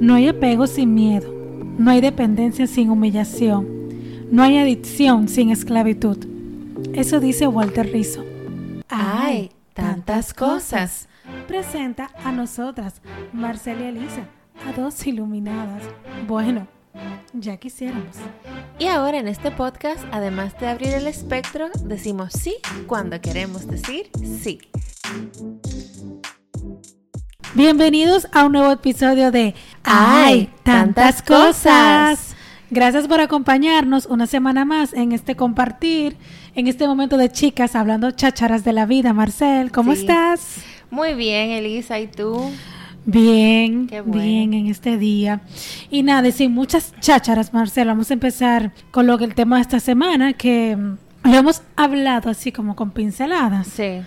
No hay apego sin miedo, no hay dependencia sin humillación, no hay adicción sin esclavitud. Eso dice Walter Rizzo. ¡Ay! Tantas cosas. Presenta a nosotras, Marcela y Elisa, a dos iluminadas. Bueno, ya quisiéramos. Y ahora en este podcast, además de abrir el espectro, decimos sí cuando queremos decir sí. Bienvenidos a un nuevo episodio de ¡Ay! Tantas cosas. Gracias por acompañarnos una semana más en este compartir, en este momento de chicas hablando chácharas de la vida. Marcel, ¿cómo Sí. estás? Muy bien, Elisa, ¿y tú? Bien, bueno. bien en este día. Y nada, y sin muchas chácharas, Marcel, vamos a empezar con lo que el tema de esta semana, que lo hemos hablado así como con pinceladas. Sí.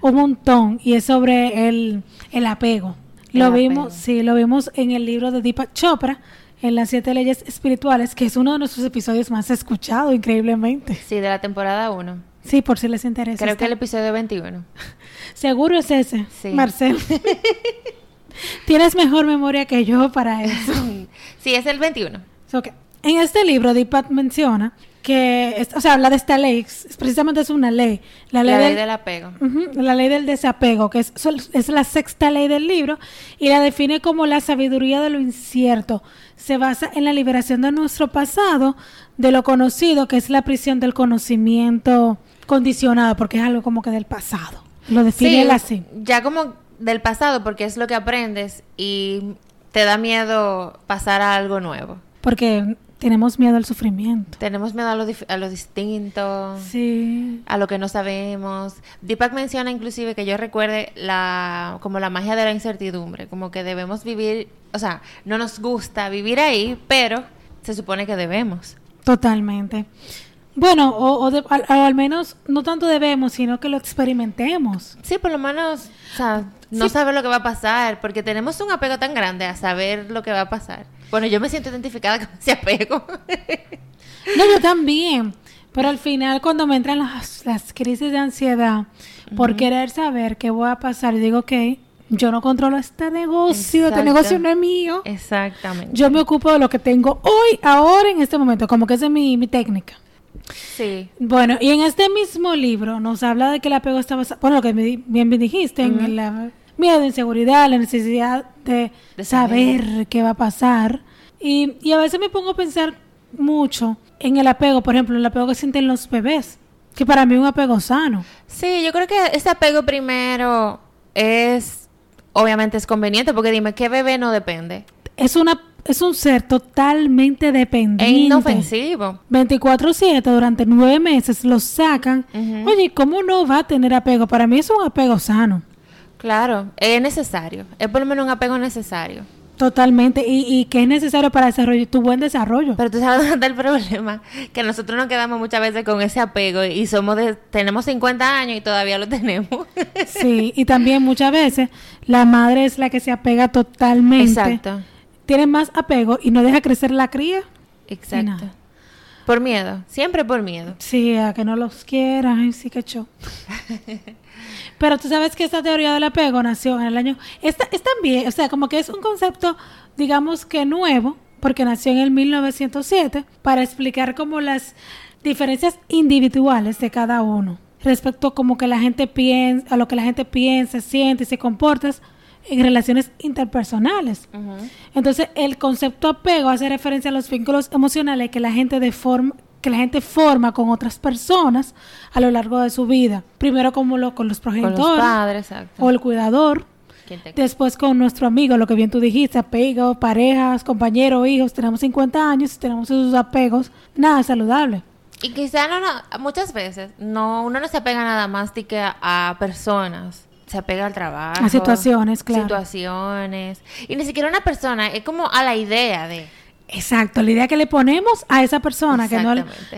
Un montón y es sobre el, el apego. El Lo apego. vimos, sí, lo vimos en el libro de Deepak Chopra, en las siete leyes espirituales, que es uno de nuestros episodios más escuchados, increíblemente. Sí, de la temporada 1. Sí, por si les interesa. Creo que el Está- episodio 21. Seguro es ese, Sí. Marcel. Tienes mejor memoria que yo para eso. Sí, es el 21. Ok. En este libro, Deepak menciona que, es- o sea, habla de esta ley, precisamente es una ley, la ley, La ley del- del apego. La ley del desapego, que es, es la sexta ley del libro, y la define como la sabiduría de lo incierto. Se basa en la liberación de nuestro pasado, de lo conocido, que es la prisión del conocimiento condicionado, porque es algo como que del pasado. Lo define él así. ya como del pasado, porque es lo que aprendes y te da miedo pasar a algo nuevo. Porque tenemos miedo al sufrimiento. Tenemos miedo a lo, a lo distinto. Sí. a lo que no sabemos. Deepak menciona inclusive que yo recuerde la como la magia de la incertidumbre, como que debemos vivir, o sea, no nos gusta vivir ahí, pero se supone que debemos. Totalmente. Bueno, o, o de- al, o al menos no tanto debemos, sino que lo experimentemos. Sí, por lo menos, o sea, no Sí. saber lo que va a pasar, porque tenemos un apego tan grande a saber lo que va a pasar. Bueno, yo me siento identificada con ese apego. No, yo también. Pero al final, cuando me entran las, las crisis de ansiedad por querer saber qué voy a pasar, digo, ok, yo no controlo este negocio, este negocio no es mío. Exactamente. Yo me ocupo de lo que tengo hoy, ahora, en este momento, como que esa es mi, mi técnica. Sí. Bueno, y en este mismo libro nos habla de que el apego está basado, bueno, lo que bien me dijiste, en el miedo, inseguridad, la necesidad de, De saber. saber. qué va a pasar. Y, y a veces me pongo a pensar mucho en el apego, por ejemplo, el apego que sienten los bebés, que para mí es un apego sano. Sí, yo creo que ese apego primero es, obviamente es conveniente, porque dime, ¿qué bebé no depende? Es una es un ser totalmente dependiente. inofensivo. 24/7 durante nueve meses los sacan. Ujú. Oye, ¿cómo no va a tener apego? Para mí es un apego sano. Claro, es necesario. Es por lo menos un apego necesario. Totalmente. Y, y que es necesario para desarrollar tu buen desarrollo. Pero tú sabes dónde está el problema, que nosotros nos quedamos muchas veces con ese apego y somos de, tenemos 50 años y todavía lo tenemos. Sí, y también muchas veces la madre es la que se apega totalmente. Exacto, Tiene más apego y no deja crecer la cría. exacto. Por miedo, siempre por miedo. Sí, a que no los quiera. Ay, sí que show. Pero tú sabes que esta teoría del apego nació en el año... Esta, es también, o sea, como que es un concepto, digamos que nuevo, porque nació en el 1907, para explicar como las diferencias individuales de cada uno respecto a como que la gente piensa, a lo que la gente piensa, siente y se comporta en relaciones interpersonales. Entonces, el concepto apego hace referencia a los vínculos emocionales que la gente de forma que la gente forma con otras personas a lo largo de su vida. Primero como lo, con los Con progenitores los padres, exacto. o el cuidador, ¿Quién te- después con nuestro amigo, lo que bien tú dijiste, apego, parejas, compañeros, hijos, tenemos 50 años tenemos esos apegos, nada saludable. Y quizá no, no, muchas veces no, uno no se apega nada más de que a, a personas. Se apega al trabajo. A situaciones, claro. Situaciones. Y ni siquiera una persona, es como a la idea de. Exacto, la idea que le ponemos a esa persona, que no,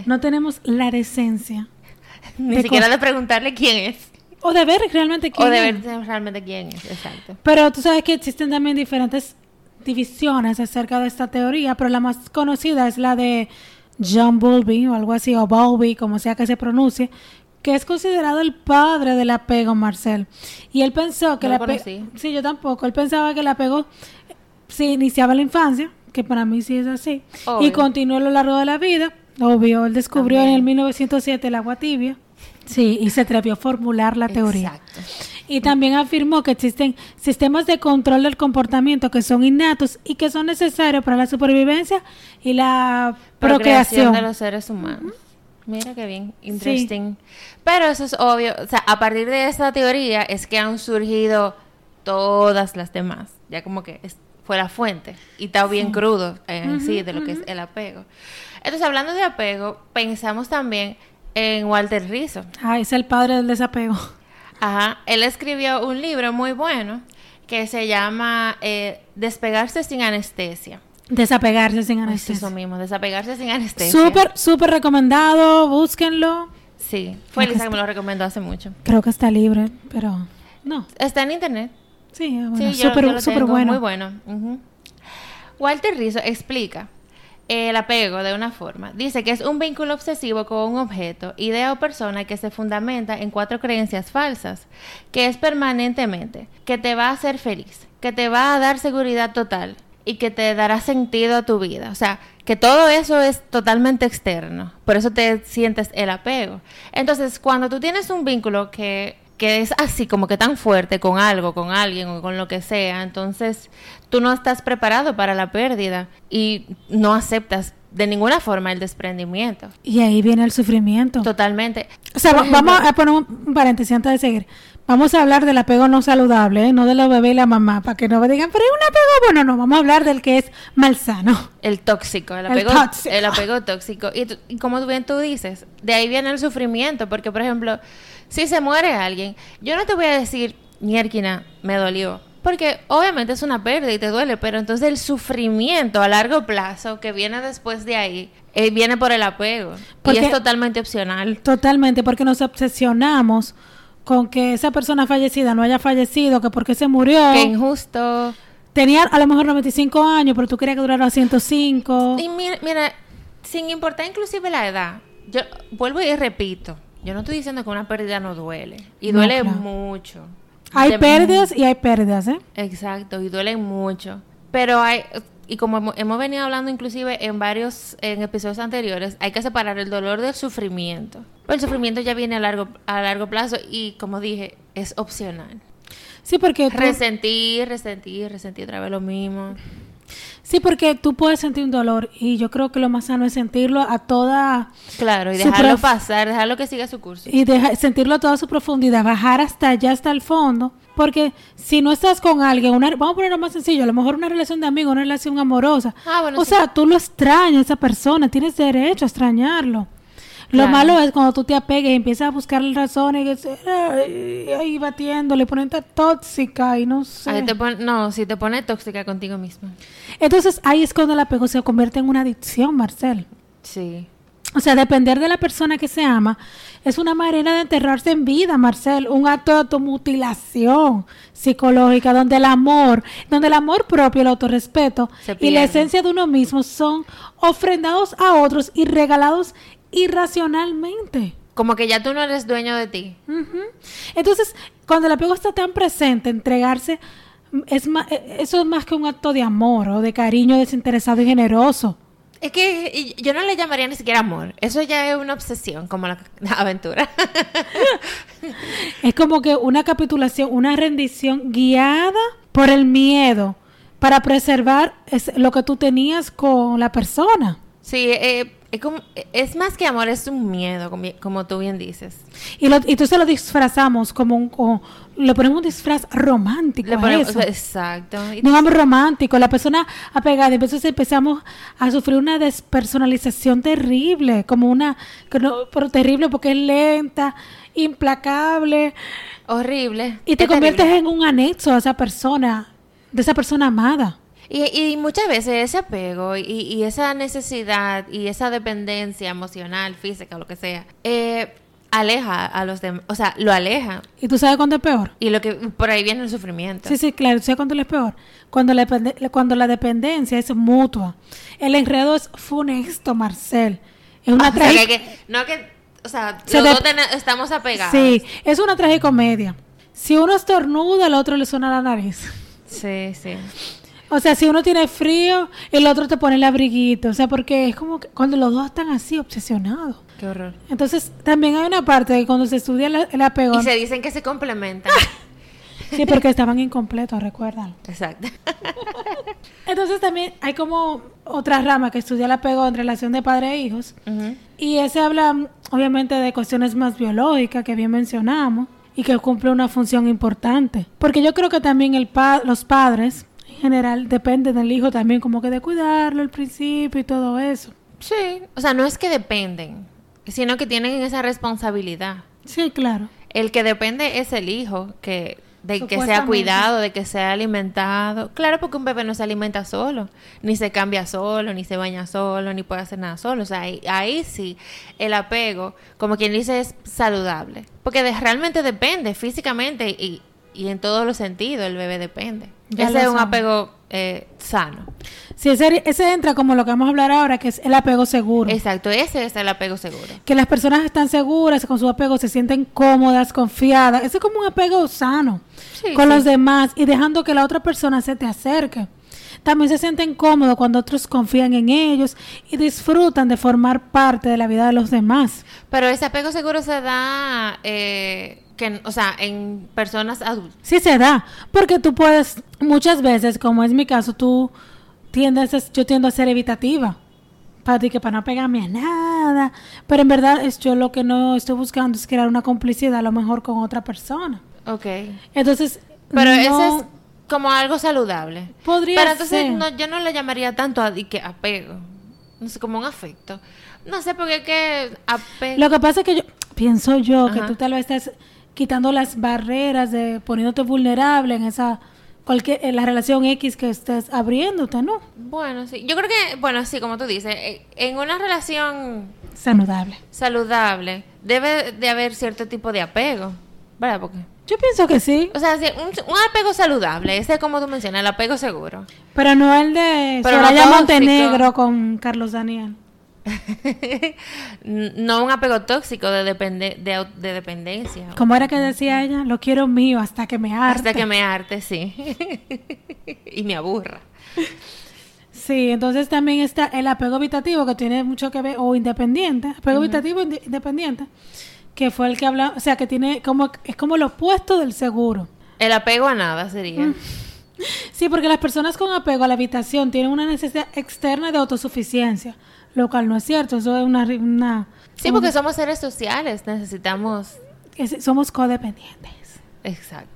no tenemos la decencia. Ni De siquiera de preguntarle quién es. O de ver realmente quién O de es. ver realmente quién es. Exacto. Pero tú sabes que existen también diferentes divisiones acerca de esta teoría, pero la más conocida es la de John Bowlby o algo así, o Bowlby, como sea que se pronuncie, que es considerado el padre del apego, Marcel. Y él pensó que No el apego... Sí, yo tampoco. Él pensaba que el apego se iniciaba en la infancia, que para mí sí es así, y continuó a lo largo de la vida. Obvio, él descubrió en el 1907 el agua tibia. Sí, y se atrevió a formular la teoría. Exacto. Y también afirmó que existen sistemas de control del comportamiento que son innatos y que son necesarios para la supervivencia y la procreación. de los seres humanos. Mira qué bien, interesting. Pero eso es obvio, o sea, a partir de esta teoría es que han surgido todas las demás. Ya como que es- fue la fuente y está bien crudo en sí de lo que es el apego. Entonces, hablando de apego, pensamos también en Walter Rizzo. Ah, es el padre del desapego. Ajá, él escribió un libro muy bueno que se llama eh, Despegarse sin anestesia. Desapegarse sin anestesia. eso mismo, Desapegarse sin anestesia. Súper, súper recomendado, búsquenlo. Sí, fue Elisa que me lo recomendó hace mucho. Creo que está libre, pero no. Está en internet. Sí, ah, bueno, sí, yo, súper yo súper bueno. Muy bueno. Walter Rizzo explica el apego de una forma. Dice que es un vínculo obsesivo con un objeto, idea o persona que se fundamenta en cuatro creencias falsas, que es permanentemente, que te va a hacer feliz, que te va a dar seguridad total y que te dará sentido a tu vida. O sea, que todo eso es totalmente externo. Por eso te sientes el apego. Entonces, cuando tú tienes un vínculo que que es así como que tan fuerte con algo, con alguien o con lo que sea, entonces tú no estás preparado para la pérdida y no aceptas de ninguna forma el desprendimiento. Y ahí viene el sufrimiento. Totalmente. O sea, vamos a poner un paréntesis antes de seguir. Vamos a hablar del apego no saludable, ¿eh? no de los bebés y la mamá, para que no me digan, pero es un apego bueno, no, vamos a hablar del que es malsano. el tóxico, el El apego, tóxico. el apego tóxico. Y, y como bien tú dices, de ahí viene el sufrimiento, porque por ejemplo, si se muere alguien, yo no te voy a decir, mierquina, me dolió. Porque obviamente es una pérdida y te duele, pero entonces el sufrimiento a largo plazo que viene después de ahí, eh, viene por el apego. Porque- y es totalmente opcional. Totalmente, porque nos obsesionamos con que esa persona fallecida no haya fallecido, que porque se murió. Qué injusto. Tenía a lo mejor 95 años, pero tú querías que durara 105. Y mira, mira, sin importar inclusive la edad, yo vuelvo y repito, yo no estoy diciendo que una pérdida no duele. Y No, duele claro. mucho. Hay De- pérdidas y hay pérdidas, ¿eh? Exacto, y duele mucho. Pero hay, y como hemos, hemos venido hablando inclusive en varios en episodios anteriores, hay que separar el dolor del sufrimiento. Pero el sufrimiento ya viene a largo, a largo plazo y como dije, es opcional. Sí, porque tú, Resentir, resentir, resentir otra vez lo mismo. Sí, porque tú puedes sentir un dolor y yo creo que lo más sano es sentirlo a toda Claro, y dejarlo pasar, dejarlo que siga su curso. y deja- sentirlo a toda su profundidad, bajar hasta allá, hasta el fondo, porque si no estás con alguien, una, vamos a ponerlo más sencillo, a lo mejor una relación de amigo, una relación amorosa, Ah, bueno, o sí. sea, tú lo extrañas a esa persona, tienes derecho a extrañarlo. Lo Claro. malo es cuando tú te apegues y empiezas a buscarle razones y ahí batiéndole, ponerte tóxica y no sé. Ahí te pon- no, si te pone tóxica contigo misma. Entonces ahí es cuando el apego se convierte en una adicción, Marcel. Sí. O sea, depender de la persona que se ama es una manera de enterrarse en vida, Marcel, un acto de automutilación psicológica donde el amor, donde el amor propio, el autorrespeto y la esencia de uno mismo son ofrendados a otros y regalados irracionalmente. Como que ya tú no eres dueño de ti. Entonces, cuando el apego está tan presente, entregarse es ma- eh, eso es más que un acto de amor o de cariño desinteresado y generoso. Es que yo no le llamaría ni siquiera amor. Eso ya es una obsesión, como la, la aventura. Es como que una capitulación, una rendición guiada por el miedo para preservar es- lo que tú tenías con la persona. sí, eh, es, como- es más que amor, es un miedo, como, como tú bien dices. Y, lo, y entonces lo disfrazamos como un, como- le ponemos un disfraz romántico Le a ponemos- eso. exacto. Un amor romántico, la persona apegada, y entonces empezamos a sufrir una despersonalización terrible, como una, que no- pero terrible porque es lenta, implacable, horrible. y te es conviertes terrible. en un anexo a esa persona, de esa persona amada. Y, y muchas veces ese apego y, y esa necesidad y esa dependencia emocional, física, lo que sea, eh, aleja a los demás. O sea, lo aleja. ¿Y tú sabes cuándo es peor? Y lo que por ahí viene el sufrimiento. Sí, sí, claro. ¿Sabes cuándo es peor? Cuando la, cuando la dependencia es mutua. El enredo es funesto, Marcel. Es una Ah, o sea, tragi- que- que- no que, o sea, Se los dos estamos apegados. Sí, es una tragicomedia. Si uno estornuda, al otro le suena la nariz. sí, sí. O sea, si uno tiene frío, el otro te pone el abriguito. O sea, porque es como que cuando los dos están así obsesionados. Qué horror. Entonces, también hay una parte de cuando se estudia el, el apego. Y se dicen que se complementan. Sí, porque estaban incompletos, recuerdan. Exacto. Entonces también hay como otra rama que estudia el apego en relación de padre e hijos. Y ese habla obviamente de cuestiones más biológicas que bien mencionamos y que cumple una función importante. Porque yo creo que también el pa- los padres general dependen del hijo también como que de cuidarlo al principio y todo eso. Sí. O sea, no es que dependen, sino que tienen esa responsabilidad. Sí, claro. El que depende es el hijo, que de que sea cuidado, de que sea alimentado. Claro, porque un bebé no se alimenta solo, ni se cambia solo, ni se baña solo, ni puede hacer nada solo. O sea, ahí, ahí sí el apego, como quien dice, es saludable. Porque de- realmente depende físicamente y, y en todos los sentidos el bebé depende. Ya Ese es un apego eh, sano. Sí, ese, ese entra como lo que vamos a hablar ahora, que es el apego seguro. Exacto, ese es el apego seguro. que las personas están seguras con su apego, se sienten cómodas, confiadas. Ese es como un apego sano Sí, con sí. los demás y dejando que la otra persona se te acerque. También se sienten cómodos cuando otros confían en ellos y disfrutan de formar parte de la vida de los demás. Pero ese apego seguro se da, eh, que, o sea, en personas adultas. Sí se da, porque tú puedes, muchas veces, como es mi caso, tú tiendes, a- yo tiendo a ser evitativa. Para ti, que para no pegarme a nada. Pero en verdad, es yo lo que no estoy buscando es crear una complicidad a lo mejor con otra persona. Ok. Entonces, Pero no- ese es como algo saludable. Podría Pero entonces ser. no, yo no le llamaría tanto a que apego. No sé, como un afecto. No sé, porque es que apego... Lo que pasa es que yo pienso yo que Ajá. tú tal vez estás quitando las barreras de poniéndote vulnerable en esa cualquier en la relación X que estés abriéndote, ¿no? Bueno, sí. Yo creo que, bueno, sí, como tú dices, eh, en una relación Saludable. saludable debe de haber cierto tipo de apego. ¿Verdad? Porque... Yo pienso que sí, O sea, sí, un, un apego saludable, ese es como tú mencionas, el apego seguro. pero no el de Pero Soraya. Montenegro con Carlos Daniel. No un apego tóxico de, depende, de, dependencia. Como era que decía ella, lo quiero mío hasta que me harte. Hasta que me harte, sí. y me aburra. Sí, entonces también está el apego habitativo que tiene mucho que ver, o independiente, apego habitativo inde- independiente, que fue el que habla, o sea, que tiene como, es como lo opuesto del seguro. El apego a nada sería. Sí, porque las personas con apego a la habitación tienen una necesidad externa de autosuficiencia, lo cual no es cierto, eso es una... una Sí, porque somos seres sociales, necesitamos... es- somos codependientes. Exacto.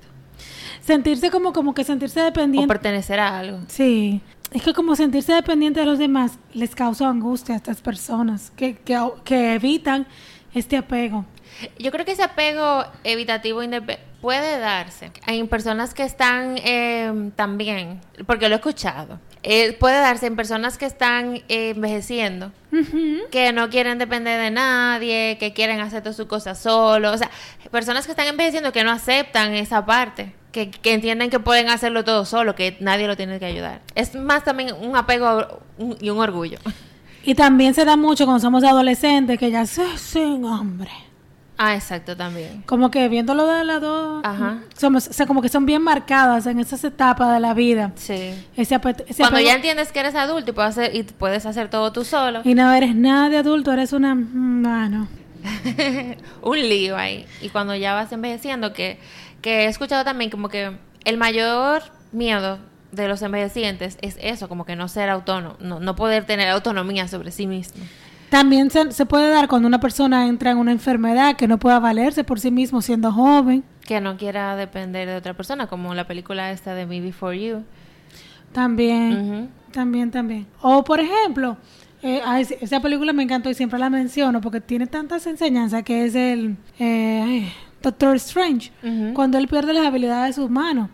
Sentirse como, como que sentirse O dependiente... pertenecer a algo. Sí, es que como sentirse dependiente de los demás les causa angustia a estas personas que, que, que evitan este apego. Yo creo que ese apego evitativo puede darse en personas que están eh, también, porque lo he escuchado, eh, puede darse en personas que están eh, envejeciendo, que no quieren depender de nadie, que quieren hacer todas sus cosas solos, o sea, personas que están envejeciendo que no aceptan esa parte. Que, que entienden que pueden hacerlo todo solo, que nadie lo tiene que ayudar. Es más también un apego y un orgullo. Y también se da mucho cuando somos adolescentes que ya se sin hambre. Ah, exacto, también. Como que viéndolo de las dos, Ajá. somos, o sea, como que son bien marcadas en esas etapas de la vida. Sí. Ese, apet- ese Cuando ya entiendes que eres adulto y puedes hacer, y puedes hacer todo tú solo, Y no eres nada de adulto, eres una... Bueno, un lío ahí. Y cuando ya vas envejeciendo, que, que he escuchado también como que el mayor miedo de los envejecientes es eso, como que no ser autónomo, no, no poder tener autonomía sobre sí mismo. También se, se puede dar cuando una persona entra en una enfermedad que no pueda valerse por sí mismo siendo joven. Que no quiera depender de otra persona, como la película esta de Me Before You. También, también, también. O por ejemplo, eh, ay, esa película me encantó y siempre la menciono porque tiene tantas enseñanzas que es el eh, ay, Doctor Strange, cuando él pierde las habilidades de sus manos.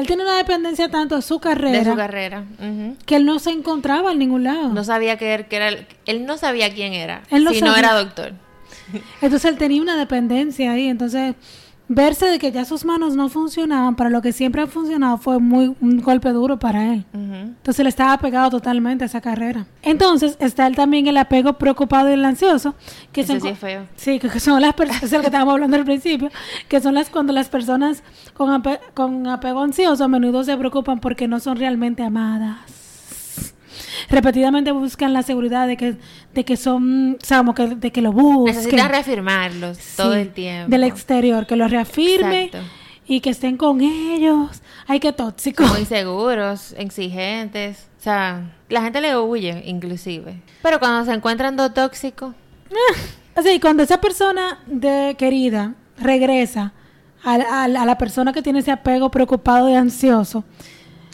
Él tiene una dependencia tanto de su carrera, De su carrera. Que él no se encontraba en ningún lado. No sabía que, él- que era, el- él no sabía quién era, Él no si no sabía. era doctor. Entonces él tenía una dependencia ahí, entonces verse de que ya sus manos no funcionaban para lo que siempre han funcionado fue muy un golpe duro para él. Entonces le estaba pegado totalmente a esa carrera. Entonces está él también el apego preocupado y el ansioso, que Eso son sí feo. Que son las personas, es el que estábamos hablando al principio, que son las cuando las personas con, ape- con apego ansioso a menudo se preocupan porque no son realmente amadas. Repetidamente buscan la seguridad de que, de que son, o sea, como que, de que lo busquen. Necesitan reafirmarlos todo el tiempo. Del exterior, que lo reafirme Exacto. y que estén con ellos. Ay, qué tóxico. Muy seguros, exigentes. O sea, la gente le huye, inclusive. Pero cuando se encuentran dos tóxicos, Así, cuando esa persona de querida regresa a, a- a la persona que tiene ese apego preocupado y ansioso,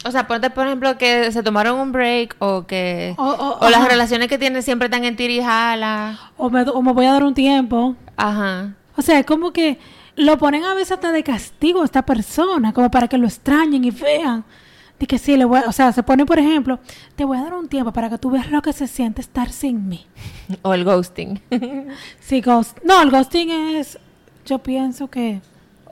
o sea, ponte por ejemplo que se tomaron un break o que... O- o- o las ajá. relaciones que tienen siempre están en tirijala. o me, o me voy a dar un tiempo. Ajá. O sea, es como que lo ponen a veces hasta de castigo a esta persona, como para que lo extrañen y vean. De que sí, le voy a- o sea, se pone, por ejemplo, te voy a dar un tiempo para que tú veas lo que se siente estar sin mí. O el ghosting. Sí, ghost. No, el ghosting es, yo pienso que...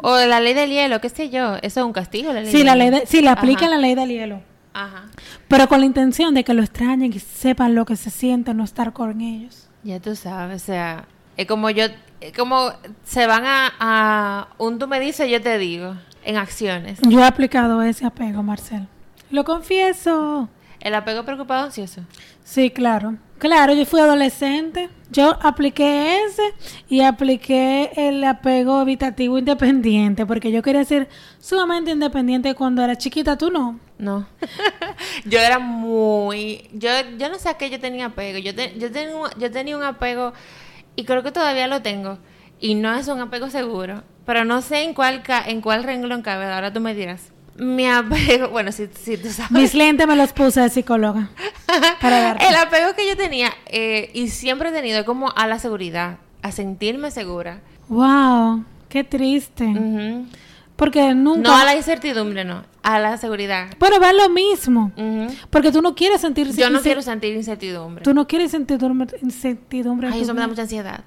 o la ley del hielo, qué sé yo. Eso es un castigo, la ley Sí, del la hielo. ley de, sí, le aplican la ley del hielo. Ajá. Pero con la intención de que lo extrañen y sepan lo que se siente no estar con ellos. Ya tú sabes, o sea, es como yo, es como se van a, a un tú me dices, yo te digo, en acciones. Yo he aplicado ese apego, Marcel. Lo confieso. El apego preocupado ansioso. Sí, claro. Claro, yo fui adolescente. Yo apliqué ese y apliqué el apego evitativo independiente porque yo quería ser sumamente independiente cuando era chiquita. Tú no. No. yo era muy, yo, yo no sé a qué yo tenía apego. Yo, te- yo, tenía yo tenía un apego y creo que todavía lo tengo. Y no es un apego seguro. Pero no sé en cuál, ca- en cuál renglón cabe. Ahora tú me dirás. Mi apego, bueno, si, si tú sabes. Mis lentes me los puse de psicóloga. Para. El apego que yo tenía eh, y siempre he tenido es como a la seguridad, a sentirme segura. Wow, qué triste. Porque nunca. No a la incertidumbre, no, a la seguridad. Bueno, va lo mismo. Porque tú no quieres sentir Yo no quiero sentir incertidumbre. Tú no quieres incertidumbre, incertidumbre Ay, eso me da mucha ansiedad.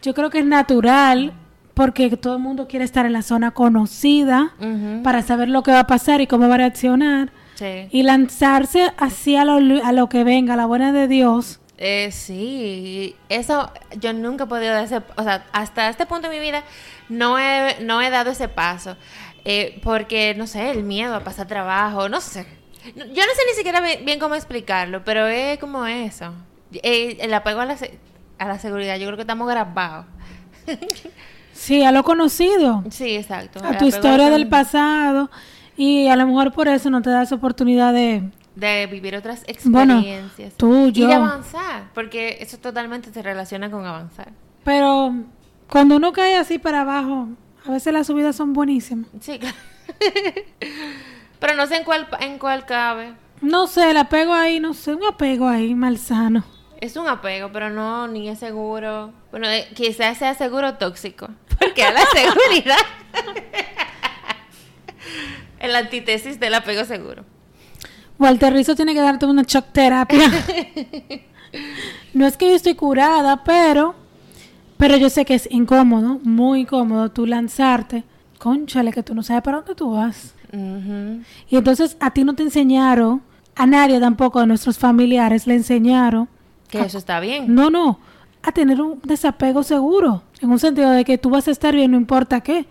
Yo creo que es natural porque todo el mundo quiere estar en la zona conocida para saber lo que va a pasar y cómo va a reaccionar Sí. y lanzarse así a lo, a lo que venga, a la buena de Dios. Eh, sí, eso yo nunca he podido ese, o sea, hasta este punto de mi vida no he, no he dado ese paso, eh, porque, no sé, el miedo a pasar trabajo, no sé. Yo no sé ni siquiera bien, cómo explicarlo, pero es como eso. Eh, el apego a la, a la seguridad, yo creo que estamos grabados. Sí, a lo conocido, Sí, exacto. a el tu historia a- del pasado y a lo mejor por eso no te das oportunidad de... De vivir otras Bueno, experiencias. tú, Y yo. de avanzar, porque eso totalmente se relaciona con avanzar. Pero cuando uno cae así para abajo, a veces las subidas son buenísimas. Sí, claro. Pero no sé en cuál, en cuál cabe. No sé, el apego ahí, no sé, un apego ahí malsano. Es un apego, pero no, ni es seguro. Bueno, eh, quizás sea seguro tóxico. Porque a la seguridad. El antítesis del apego seguro. Walter Rizzo tiene que darte una shock terapia. no es que yo estoy curada, pero pero yo sé que es incómodo, muy incómodo tú lanzarte. Conchale, que tú no sabes para dónde tú vas. Ujú. Y entonces a ti no te enseñaron, a nadie tampoco de nuestros familiares le enseñaron. Que eso está bien. No, no, a tener un desapego seguro, en un sentido de que tú vas a estar bien no importa qué.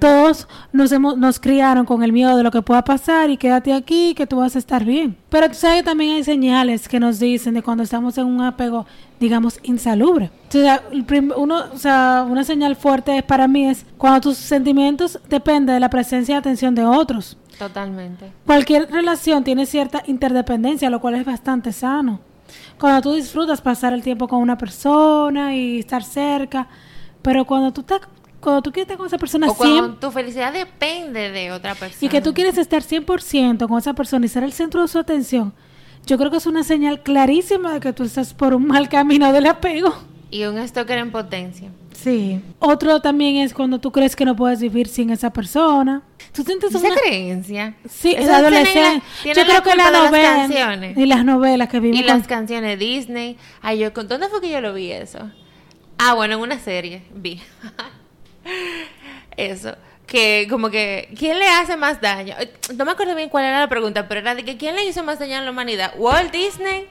Todos nos hemos, nos criaron con el miedo de lo que pueda pasar y quédate aquí que tú vas a estar bien. Pero tú sabes que también hay señales que nos dicen de cuando estamos en un apego, digamos, insalubre. O sea, uno, o sea, una señal fuerte para mí es cuando tus sentimientos dependen de la presencia y atención de otros. Totalmente. Cualquier relación tiene cierta interdependencia, lo cual es bastante sano. Cuando tú disfrutas pasar el tiempo con una persona y estar cerca, pero cuando tú estás, cuando tú quieres estar con esa persona O cuando siempre tu felicidad depende de otra persona. y que tú quieres estar 100% con esa persona y ser el centro de su atención, yo creo que es una señal clarísima de que tú estás por un mal camino del apego. Y un stalker en potencia. Sí. Otro también es cuando tú crees que no puedes vivir sin esa persona. Tú sientes Esa una... creencia. Sí, es la- tiene Yo creo que la de las novela canciones. y las novelas que vimos Y las canciones Disney. Ay, yo, ¿con ¿dónde fue que yo lo vi eso? Ah, bueno, en una serie vi. eso. Que como que, ¿quién le hace más daño? No me acuerdo bien cuál era la pregunta, pero era de que ¿quién le hizo más daño a la humanidad? ¿Walt Disney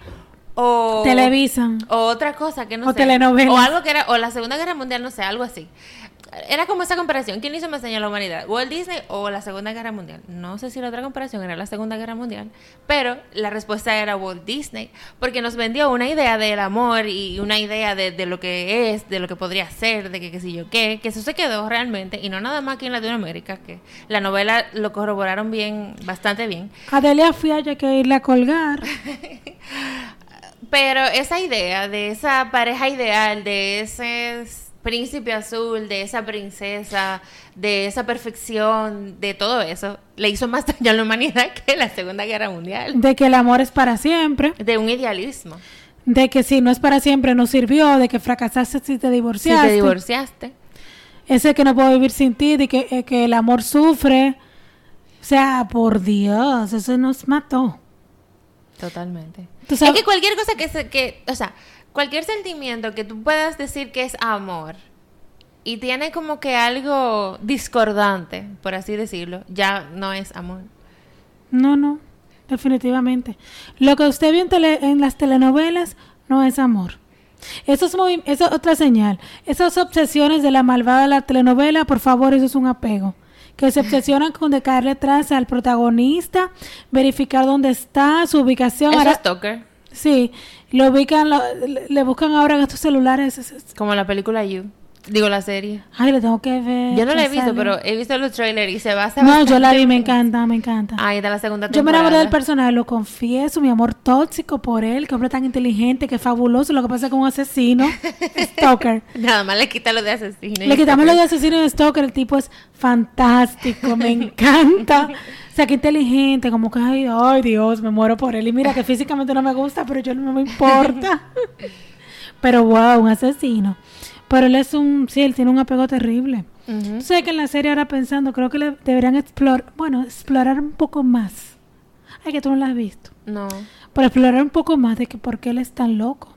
o... Televisan. O otra cosa que no O sé. telenovelas. O algo que era, o la Segunda Guerra Mundial, no sé, algo así. Era como esa comparación. ¿Quién hizo más daño a la humanidad? ¿Walt Disney o la Segunda Guerra Mundial? No sé si la otra comparación era la Segunda Guerra Mundial, pero la respuesta era Walt Disney, porque nos vendió una idea del amor y una idea de, de lo que es, de lo que podría ser, de que qué sé yo qué, que eso se quedó realmente, y no nada más aquí en Latinoamérica, que la novela lo corroboraron bien, bastante bien. Adelia Fiallo hay que irle a colgar. Pero esa idea de esa pareja ideal, de ese príncipe azul, de esa princesa, de esa perfección, de todo eso, le hizo más daño a la humanidad que la Segunda Guerra Mundial. De que el amor es para siempre. De un idealismo. De que si no es para siempre no sirvió. De que fracasaste si te Si divorciaste. te divorciaste. Ese que no puedo vivir sin ti. De que, eh, que el amor sufre. O sea, por Dios, eso nos mató. Totalmente. Es que cualquier cosa que, se, que, o sea, cualquier sentimiento que tú puedas decir que es amor y tiene como que algo discordante, por así decirlo, ya no es amor. No, no, definitivamente. Lo que usted vio en, tele- en las telenovelas no es amor. Eso es, eso es otra señal. Esas obsesiones de la malvada de la telenovela, por favor, eso es un apego. Que se obsesionan con de caerle atrás al protagonista, verificar dónde está, su ubicación. Eso Ahora- es Stalker, sí, lo ubican, lo- le, buscan ahora en estos celulares. es- es- como la película You. Digo, la serie. Ay, le tengo que ver. Yo no la he visto, sale. pero he visto los trailers y se basa No, yo la vi, me encanta, me encanta. Ay, de la segunda Yo me temporada. enamoré del personaje, lo confieso, mi amor tóxico por él, que hombre tan inteligente, que fabuloso, lo que pasa con un asesino, stalker. Nada más le quita lo de asesino. Le quitamos lo de asesino y de stalker, el tipo es fantástico, me encanta. O sea, que inteligente, como que, ay, ay, Dios, me muero por él. Y mira que físicamente no me gusta, pero yo no me importa. Pero wow, un asesino. Pero él es un, sí, él tiene un apego terrible. Sabes que en la serie ahora pensando, creo que le deberían explorar, bueno, explorar un poco más. Ay, que tú no la has visto. No. Pero explorar un poco más de que por qué él es tan loco.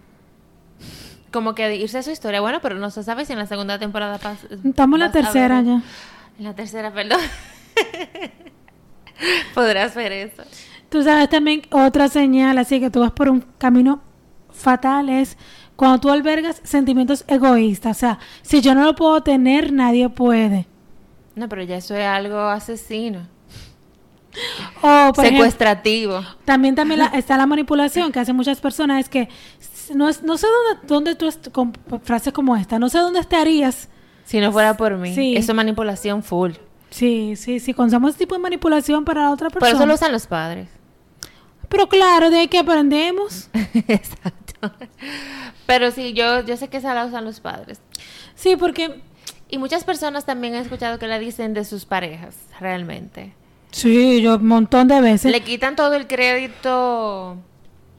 Como que irse a su historia. Bueno, pero no se sabe si en la segunda temporada pasa. Estamos en la tercera ya. En la tercera, perdón. Podrás ver eso. Tú sabes también otra señal, así que tú vas por un camino fatal, es cuando tú albergas sentimientos egoístas. O sea, si yo no lo puedo tener, nadie puede. No, pero ya eso es algo asesino. O, por ejemplo, Secuestrativo. también, también la- está la manipulación que hacen muchas personas, es que no, sé dónde, dónde tú, con frases como esta, no sé dónde estarías Si no fuera por mí. Sí. Eso es manipulación full. Sí, sí, sí, consumamos ese tipo de manipulación para la otra Por persona. eso lo usan los padres. Pero claro, de ahí que aprendemos. Exacto. Pero sí, yo, yo sé que esa la usan los padres. Sí, porque Y muchas personas también he escuchado que la dicen de sus parejas, realmente. sí, yo un montón de veces. Le quitan todo el crédito.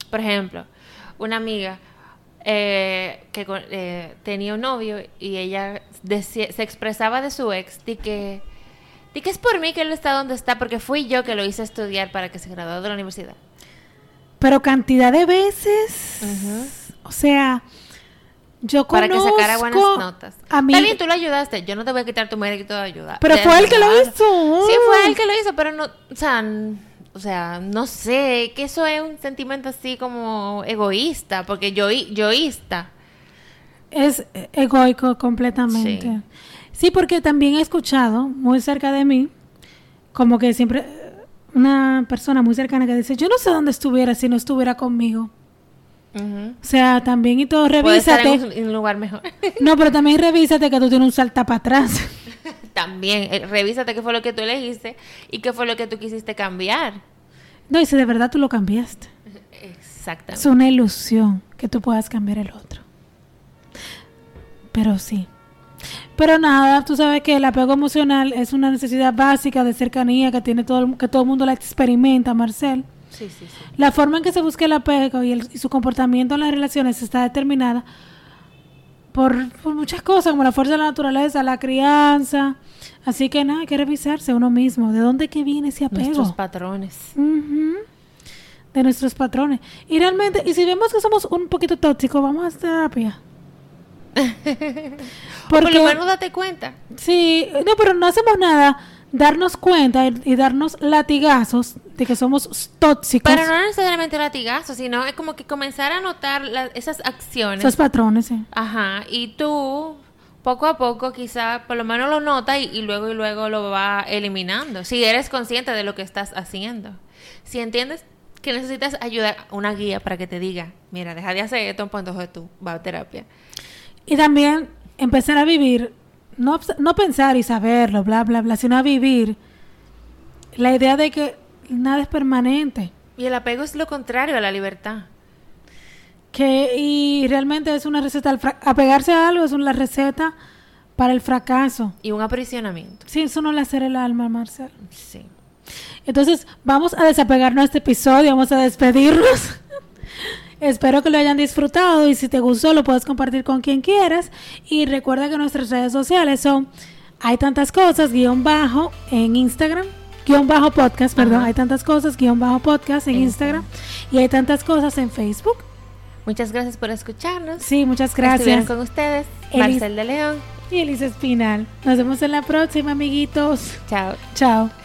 Por ejemplo, una amiga eh, que eh, tenía un novio y ella decía- se expresaba de su ex de que, de que es por mí que él está donde está porque fui yo que lo hice estudiar para que se graduara de la universidad. Pero cantidad de veces. O sea, yo Para conozco que sacara buenas notas. A mí, Está bien, tú lo ayudaste. Yo no te voy a quitar tu mérito de ayuda. pero de fue él que lo hizo. Sí, fue él que lo hizo, pero no, o sea, o sea, no sé, que eso es un sentimiento así como egoísta, porque yo yoísta. Es egoico completamente. Sí. porque también he escuchado muy cerca de mí, como que siempre una persona muy cercana que dice, yo no sé dónde estuviera si no estuviera conmigo. O sea, también y todo, estar revísate. en un, en un lugar mejor. No, pero también revísate que tú tienes un salta para atrás. También, eh, revísate qué fue lo que tú elegiste y qué fue lo que tú quisiste cambiar. No, y si de verdad tú lo cambiaste. Es Exactamente. una ilusión que tú puedas cambiar el otro. Pero sí. Pero nada, tú sabes que el apego emocional es una necesidad básica de cercanía que tiene todo el- que todo el mundo la experimenta, Marcel. Sí, sí, sí. La forma en que se busca el apego y, el- y su comportamiento en las relaciones está determinada por, por muchas cosas, como la fuerza de la naturaleza, la crianza. Así que nada, hay que revisarse uno mismo. ¿De dónde que viene ese apego? Nuestros patrones. Ujú. De nuestros patrones. Y realmente, y si vemos que somos un poquito tóxicos, vamos a terapia. Por lo menos date cuenta. Sí, no, pero no hacemos nada. Darnos cuenta y, darnos latigazos de que somos tóxicos. Pero no necesariamente latigazos, sino es como que comenzar a notar esas acciones. Esos patrones, sí. Ajá, y tú poco a poco quizá por lo menos lo nota y, luego y luego lo va eliminando. Si eres consciente de lo que estás haciendo. Si entiendes que necesitas ayuda, una guía para que te diga, mira, deja de hacer esto, pues entonces tú va a terapia. Y también empezar a vivir, no, no pensar y saberlo, bla, bla, bla, sino a vivir la idea de que nada es permanente. Y el apego es lo contrario a la libertad. Que y realmente es una receta apegarse a algo es una receta para el fracaso. Y un aprisionamiento. Sí eso no le hace el alma Marcel sí. Entonces vamos a desapegarnos de este episodio vamos a despedirnos espero que lo hayan disfrutado y si te gustó lo puedes compartir con quien quieras y recuerda que nuestras redes sociales son hay tantas cosas guion bajo en Instagram guion bajo podcast perdón hay tantas cosas guion bajo podcast en Instagram y hay tantas cosas en Facebook Muchas gracias por escucharnos. Sí, muchas gracias. Estuvieron con ustedes Marcel de León y Elisa Espinal. Nos vemos en la próxima, amiguitos. Chao. Chao.